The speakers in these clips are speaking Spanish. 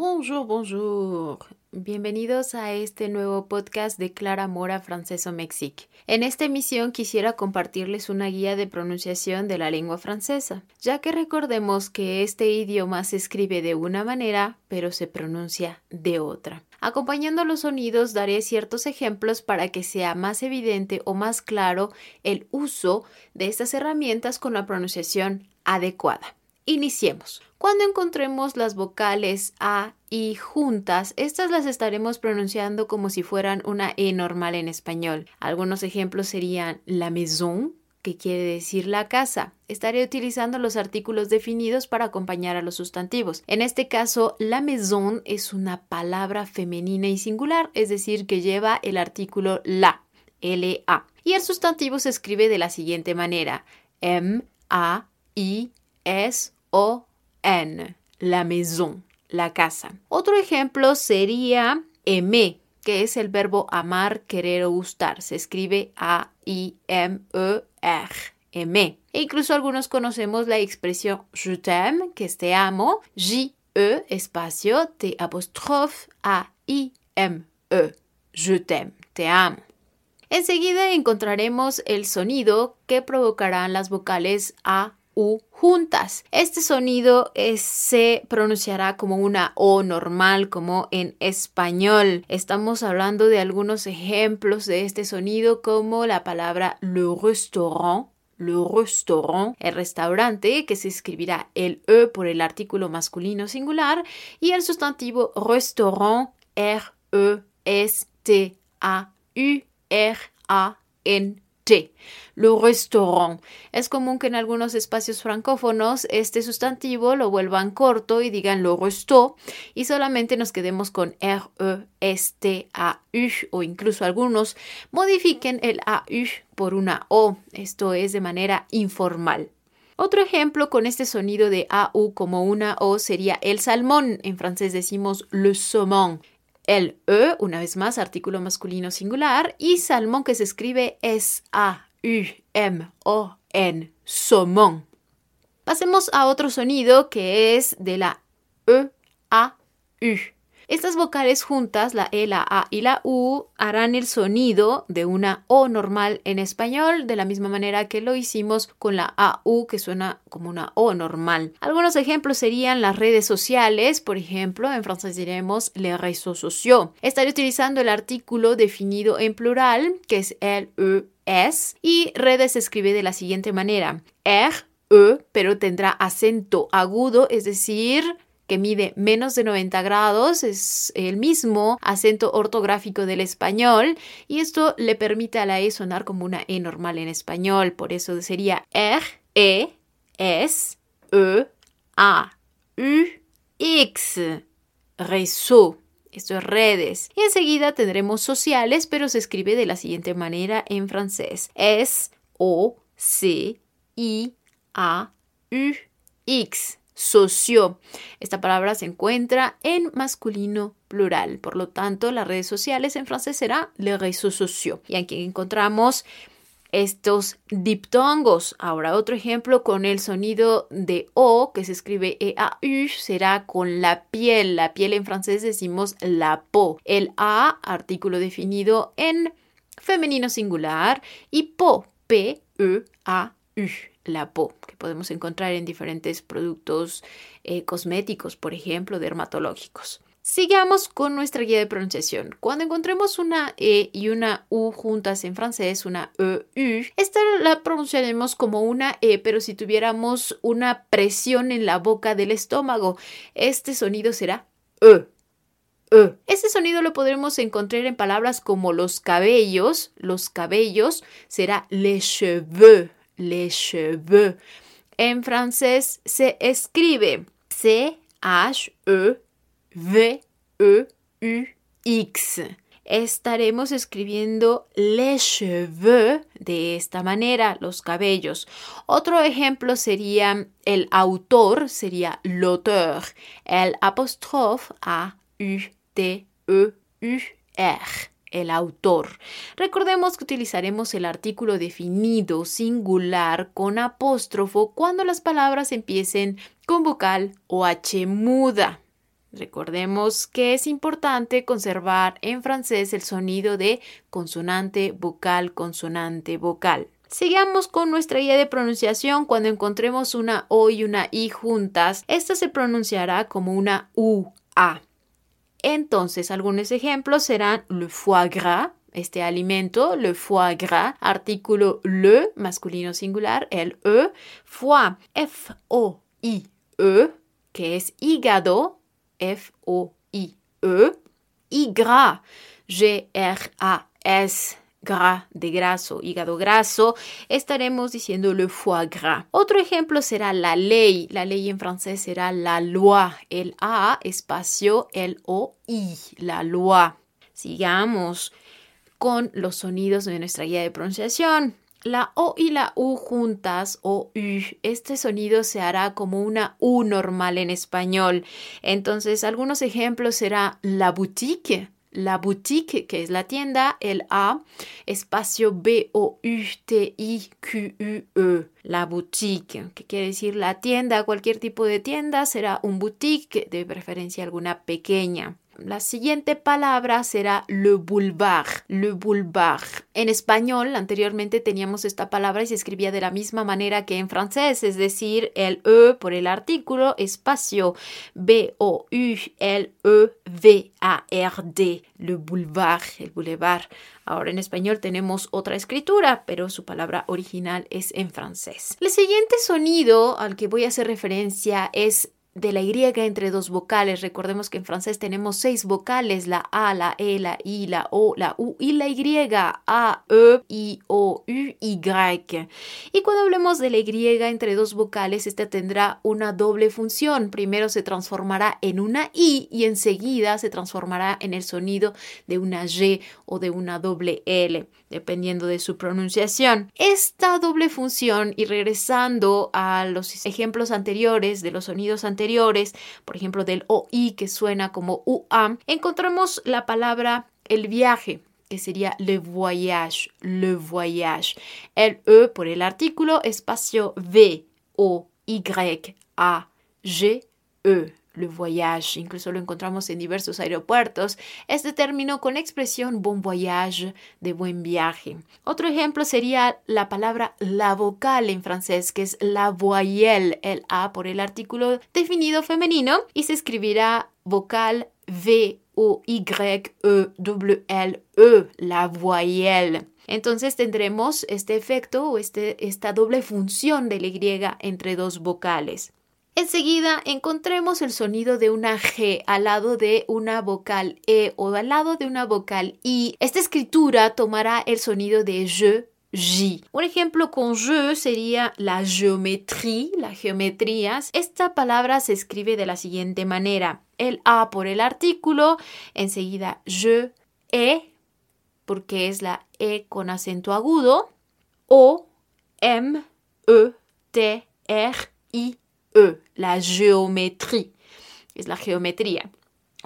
Bonjour, bonjour. Bienvenidos a este nuevo podcast de Clara Mora Franceso Mexique. En esta emisión quisiera compartirles una guía de pronunciación de la lengua francesa, ya que recordemos que este idioma se escribe de una manera, pero se pronuncia de otra. Acompañando los sonidos daré ciertos ejemplos para que sea más evidente o más claro el uso de estas herramientas con la pronunciación adecuada. Iniciemos. Cuando encontremos las vocales A y juntas, estas las estaremos pronunciando como si fueran una E normal en español. Algunos ejemplos serían la maison, que quiere decir la casa. Estaré utilizando los artículos definidos para acompañar a los sustantivos. En este caso, la maison es una palabra femenina y singular, es decir, que lleva el artículo la, L-A. Y el sustantivo se escribe de la siguiente manera: M-A-I-S-O-N. La maison, la casa. Otro ejemplo sería aimer, que es el verbo amar, querer o gustar. Se escribe A-I-M-E-R. Aimer. E incluso algunos conocemos la expresión je t'aime, que es te amo, J-E espacio T apóstrofe A-I-M-E. Je t'aime, te amo. Enseguida encontraremos el sonido que provocarán las vocales A, U juntas. Este sonido se pronunciará como una O normal, como en español. Estamos hablando de algunos ejemplos de este sonido, como la palabra le restaurant, le restaurant, el restaurante, que se escribirá el E por el artículo masculino singular, y el sustantivo restaurant, Le restaurant. Es común que en algunos espacios francófonos este sustantivo lo vuelvan corto y digan le restaurant y solamente nos quedemos con R-E-S-T-A-U o incluso algunos modifiquen el A-U por una O. Esto es de manera informal. Otro ejemplo con este sonido de AU como una O sería el salmón. En francés decimos le saumon. El E, una vez más, artículo masculino singular, y salmón que se escribe S-A-U-M-O-N, saumon. Pasemos a otro sonido que es de la E-A-U. Estas vocales juntas, la E, la A y la U, harán el sonido de una O normal en español, de la misma manera que lo hicimos con la AU, que suena como una O normal. Algunos ejemplos serían las redes sociales, por ejemplo, en francés diremos les réseaux sociaux. Estaré utilizando el artículo definido en plural, que es el E, y redes se escribe de la siguiente manera. R, E, pero tendrá acento agudo, es decir, que mide menos de 90 grados, es el mismo acento ortográfico del español y esto le permite a la E sonar como una E normal en español, por eso sería R, E, S, E, A, U, X, réseau. Esto es redes. Y enseguida tendremos sociales, pero se escribe de la siguiente manera en francés. S, O, C, I, A, U, X socio. Esta palabra se encuentra en masculino plural, por lo tanto las redes sociales en francés será les réseaux sociaux. Y aquí encontramos estos diptongos. Ahora otro ejemplo con el sonido de O que se escribe E-A-U será con la piel. La piel en francés decimos la po. El A, artículo definido en femenino singular y po, P-E-A-U la PO, que podemos encontrar en diferentes productos eh, cosméticos, por ejemplo, dermatológicos. Sigamos con nuestra guía de pronunciación. Cuando encontremos una E y una U juntas en francés, una E, U, esta la pronunciaremos como una E, pero si tuviéramos una presión en la boca del estómago, este sonido será E. E. Este sonido lo podremos encontrar en palabras como los cabellos, los cabellos será les cheveux, les cheveux. En francés se escribe C-H-E-V-E-U-X. Estaremos escribiendo les cheveux de esta manera, los cabellos. Otro ejemplo sería el autor, sería l'auteur. El apóstrofe A-U-T-E-U-R el autor. Recordemos que utilizaremos el artículo definido singular con apóstrofo cuando las palabras empiecen con vocal o H muda. Recordemos que es importante conservar en francés el sonido de consonante, vocal, consonante, vocal. Sigamos con nuestra guía de pronunciación. Cuando encontremos una O y una I juntas, esta se pronunciará como una U-A. Entonces, algunos ejemplos serán le foie gras, este alimento, le foie gras, artículo le, masculino singular, el e, foie, F-O-I-E, que es hígado, F-O-I-E, y gras, G-R-A-S, gras de graso, hígado graso, estaremos diciendo le foie gras. Otro ejemplo será la ley. La ley en francés será la loi. El A, espacio, el O-I, la loi. Sigamos con los sonidos de nuestra guía de pronunciación. La O y la U juntas o U, este sonido se hará como una U normal en español. Entonces, algunos ejemplos será la boutique, la boutique, que es la tienda, el A, espacio B-O-U-T-I-Q-U-E, la boutique, que quiere decir la tienda, cualquier tipo de tienda será un boutique, de preferencia alguna pequeña. La siguiente palabra será le boulevard. Le boulevard. En español, anteriormente teníamos esta palabra y se escribía de la misma manera que en francés, es decir, el E por el artículo, espacio B-O-U-L-E-V-A-R-D. Le boulevard, el boulevard. Ahora en español tenemos otra escritura, pero su palabra original es en francés. El siguiente sonido al que voy a hacer referencia es de la Y entre dos vocales. Recordemos que en francés tenemos seis vocales, la A, la E, la I, la O, la U y la Y, A, E, I, O, U, Y. Y cuando hablemos de la Y entre dos vocales, esta tendrá una doble función. Primero se transformará en una I y enseguida se transformará en el sonido de una Y o de una doble L, dependiendo de su pronunciación. Esta doble función, y regresando a los ejemplos anteriores de los sonidos anteriores, por ejemplo del OI que suena como UA, encontramos la palabra el viaje que sería le voyage, le voyage. El E por el artículo, espacio V, O, Y, A, G, E le incluso lo encontramos en diversos aeropuertos, este término con expresión bon voyage, de buen viaje. Otro ejemplo sería la palabra la vocal en francés, que es la voyelle, el A por el artículo definido femenino, y se escribirá vocal V O Y E W L E, la voyelle. Entonces tendremos este efecto o este, esta doble función de la Y entre dos vocales. Enseguida encontremos el sonido de una G al lado de una vocal E o al lado de una vocal I. Esta escritura tomará el sonido de je, J. Un ejemplo con je sería la geometría, la geometría. Esta palabra se escribe de la siguiente manera. El A por el artículo, enseguida je, E, porque es la E con acento agudo, O, M, E, T, R, I, E, la géométrie, es la geometría.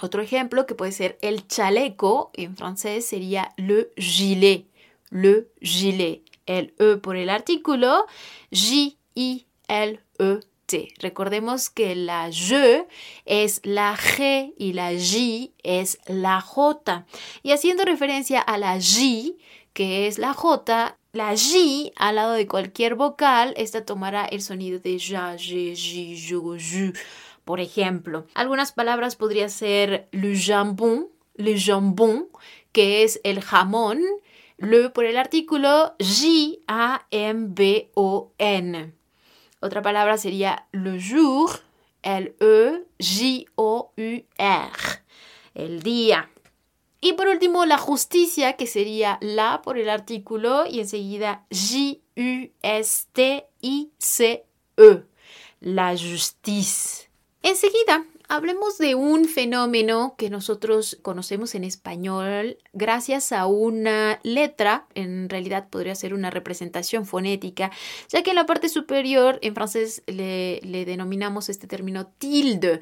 Otro ejemplo que puede ser el chaleco, en francés sería le gilet, le gilet. El E por el artículo, J-I-L-E-T. Recordemos que la J es la G y la J es la J. Y haciendo referencia a la J, que es la J, la J al lado de cualquier vocal, esta tomará el sonido de ja, je, ji, ju, ju. Por ejemplo, algunas palabras podrían ser le jambon, le jambon, que es el jamón, le por el artículo J-A-M-B-O-N. Otra palabra sería le jour, el E, J-O-U-R, el día. Y por último, la justicia, que sería la por el artículo y enseguida J-U-S-T-I-C-E, la justice. Enseguida, hablemos de un fenómeno que nosotros conocemos en español gracias a una letra, en realidad podría ser una representación fonética, ya que en la parte superior en francés le, le denominamos este término tilde,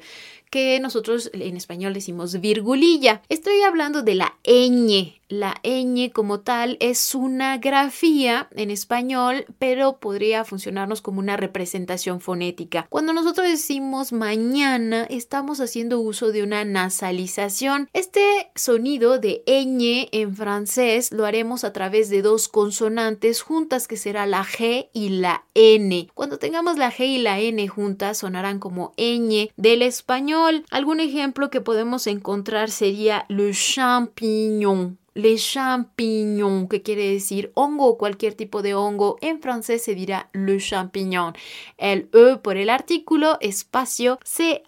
que nosotros en español decimos virgulilla. Estoy hablando de la ñ. La ñ como tal es una grafía en español, pero podría funcionarnos como una representación fonética. Cuando nosotros decimos mañana, estamos haciendo uso de una nasalización. Este sonido de ñ en francés lo haremos a través de dos consonantes juntas, que será la G y la N. Cuando tengamos la G y la N juntas, sonarán como ñ del español. Algún ejemplo que podemos encontrar sería le champignon les champignons, que quiere decir hongo o cualquier tipo de hongo. En francés se dirá le champignon. El E por el artículo, espacio C-H-A-M-P-I-G-N-O-N,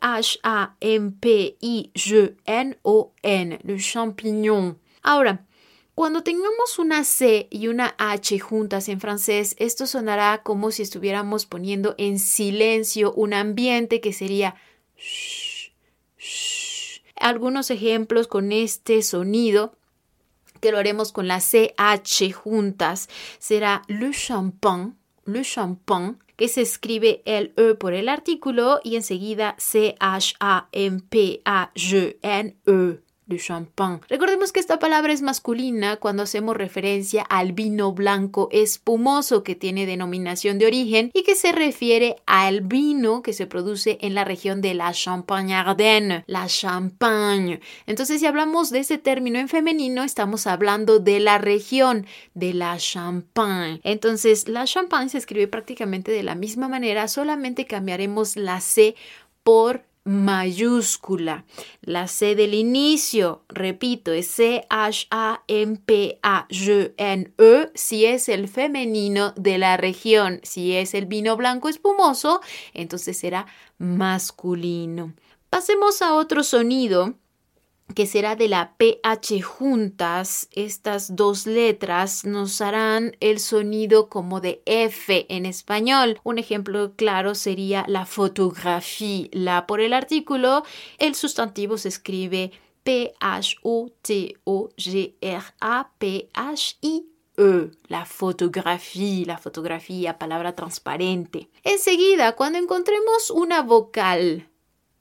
le champignon. Ahora, cuando tengamos una C y una H juntas en francés, esto sonará como si estuviéramos poniendo en silencio un ambiente que sería Algunos ejemplos con este sonido que lo haremos con la CH juntas, será le champagne, le champagne, que se escribe el E por el artículo y enseguida C-H-A-M-P-A-G-N-E de champagne. Recordemos que esta palabra es masculina cuando hacemos referencia al vino blanco espumoso que tiene denominación de origen y que se refiere al vino que se produce en la región de la Champagne-Ardenne, la Champagne. Entonces, si hablamos de ese término en femenino, estamos hablando de la región de la Champagne. Entonces, la Champagne se escribe prácticamente de la misma manera, solamente cambiaremos la C por mayúscula. La C del inicio, repito, es C-H-A-M-P-A-G-N-E si es el femenino de la región. Si es el vino blanco espumoso, entonces será masculino. Pasemos a otro sonido que será de la PH juntas, estas dos letras nos harán el sonido como de F en español. Un ejemplo claro sería la fotografía. La por el artículo, el sustantivo se escribe P-H-O-T-O-G-R-A-P-H-I-E, la fotografía, la fotografía, palabra transparente. Enseguida, cuando encontremos una vocal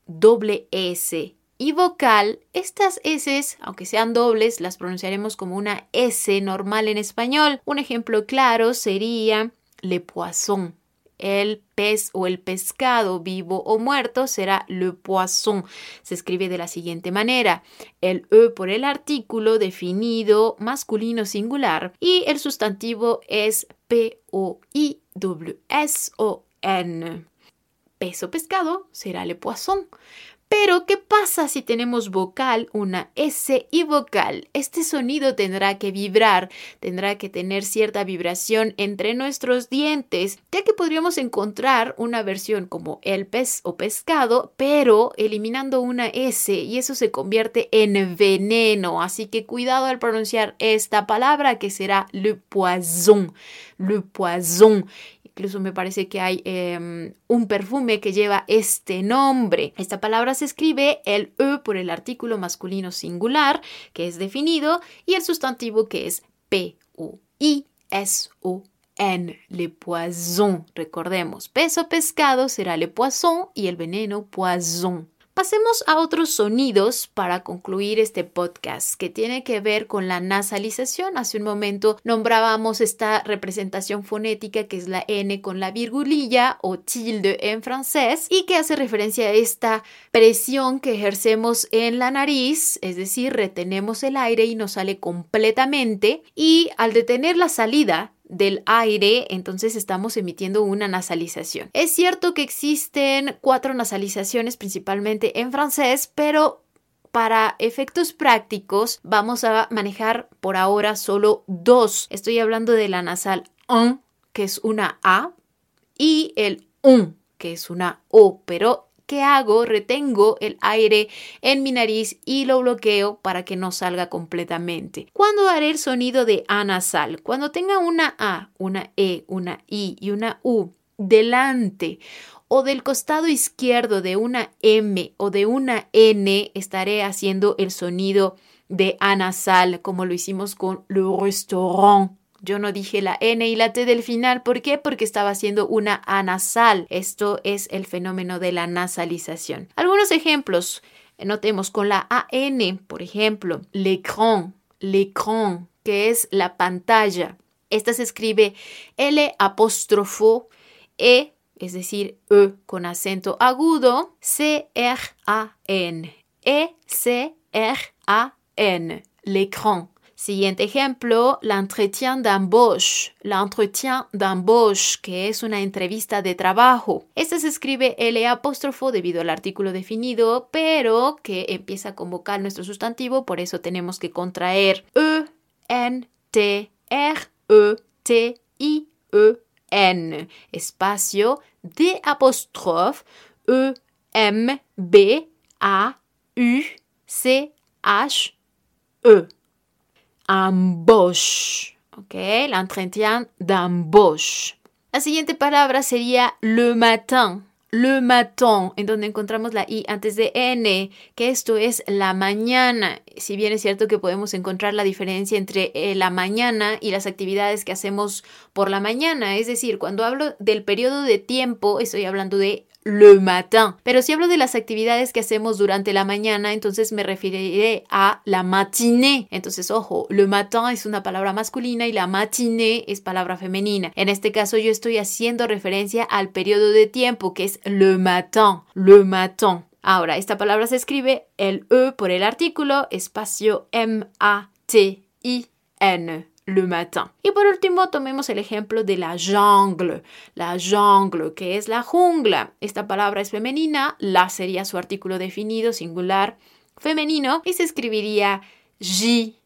doble S y vocal, estas S, aunque sean dobles, las pronunciaremos como una S normal en español. Un ejemplo claro sería le poisson. El pez o el pescado vivo o muerto será le poisson. Se escribe de la siguiente manera. El E por el artículo definido masculino singular y el sustantivo es P-O-I-W-S-O-N. Pez o pescado será le poisson. Pero, ¿qué pasa si tenemos vocal, una S y vocal? Este sonido tendrá que vibrar, tendrá que tener cierta vibración entre nuestros dientes, ya que podríamos encontrar una versión como el pez o pescado, pero eliminando una S y eso se convierte en veneno. Así que cuidado al pronunciar esta palabra que será le poison, le poison. Incluso me parece que hay em, un perfume que lleva este nombre. Esta palabra se escribe el E por el artículo masculino singular, que es definido, y el sustantivo que es P-O-I-S-O-N, le poison. Recordemos, peso pescado será le poisson y el veneno poison. Pasemos a otros sonidos para concluir este podcast que tiene que ver con la nasalización. Hace un momento nombrábamos esta representación fonética que es la N con la virgulilla o tilde en francés y que hace referencia a esta presión que ejercemos en la nariz, es decir, retenemos el aire y nos sale completamente y al detener la salida del aire, entonces estamos emitiendo una nasalización. Es cierto que existen cuatro nasalizaciones principalmente en francés, pero para efectos prácticos vamos a manejar por ahora solo dos. Estoy hablando de la nasal un, que es una A, y el un, que es una O, pero ¿qué hago? Retengo el aire en mi nariz y lo bloqueo para que no salga completamente. ¿Cuándo haré el sonido de A nasal? Cuando tenga una A, una E, una I y una U delante o del costado izquierdo de una M o de una N, estaré haciendo el sonido de A nasal, como lo hicimos con le restaurant Yo no dije la N y la T del final. ¿Por qué? Porque estaba haciendo una anasal. Esto es el fenómeno de la nasalización. Algunos ejemplos. Notemos con la AN, por ejemplo, l'écran, l'écran, que es la pantalla. Esta se escribe L apóstrofo E, es decir, E con acento agudo, C-R-A-N. E-C-R-A-N. L'écran. Siguiente ejemplo, l'entretien d'embauche. L'entretien d'embauche, que es una entrevista de trabajo. Esta se escribe L apóstrofo debido al artículo definido, pero que empieza a convocar nuestro sustantivo, por eso tenemos que contraer E, N, T, R, E, T, I, E, N. Espacio D apóstrofe E, M, B, A, U, C, H, E. Embauche. ¿Ok? L'entretien d'embauche. La siguiente palabra sería le matin. Le matin, en donde encontramos la I antes de N, que esto es la mañana. Si bien es cierto que podemos encontrar la diferencia entre eh, la mañana y las actividades que hacemos por la mañana. Es decir, cuando hablo del periodo de tiempo, estoy hablando de le matin. Pero si hablo de las actividades que hacemos durante la mañana, entonces me referiré a la matinée. Entonces, ojo, le matin es una palabra masculina y la matinée es palabra femenina. En este caso, yo estoy haciendo referencia al periodo de tiempo que es le matin, le matin. Ahora, esta palabra se escribe el E por el artículo, espacio M-A-T-I-N Y por último, tomemos el ejemplo de la jungle. La jungle, que es la jungla. Esta palabra es femenina, la sería su artículo definido, singular, femenino, y se escribiría J-U-N-G-L-E.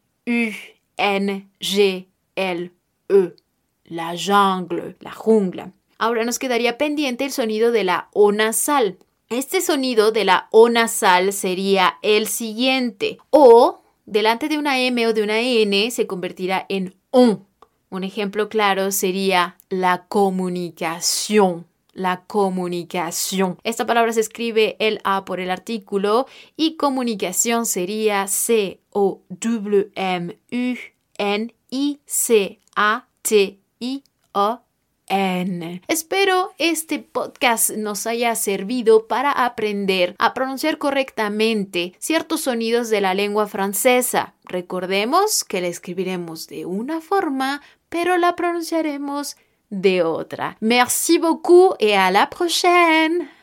La jungle, la jungla. Ahora nos quedaría pendiente el sonido de la O nasal. Este sonido de la O nasal sería el siguiente. O delante de una M o de una N se convertirá en ON. Un ejemplo claro sería la comunicación. La comunicación. Esta palabra se escribe el A por el artículo y comunicación sería C-O-W-M-U-N-I-C-A-T-I-O Espero este podcast nos haya servido para aprender a pronunciar correctamente ciertos sonidos de la lengua francesa. Recordemos que la escribiremos de una forma, pero la pronunciaremos de otra. Merci beaucoup et à la prochaine.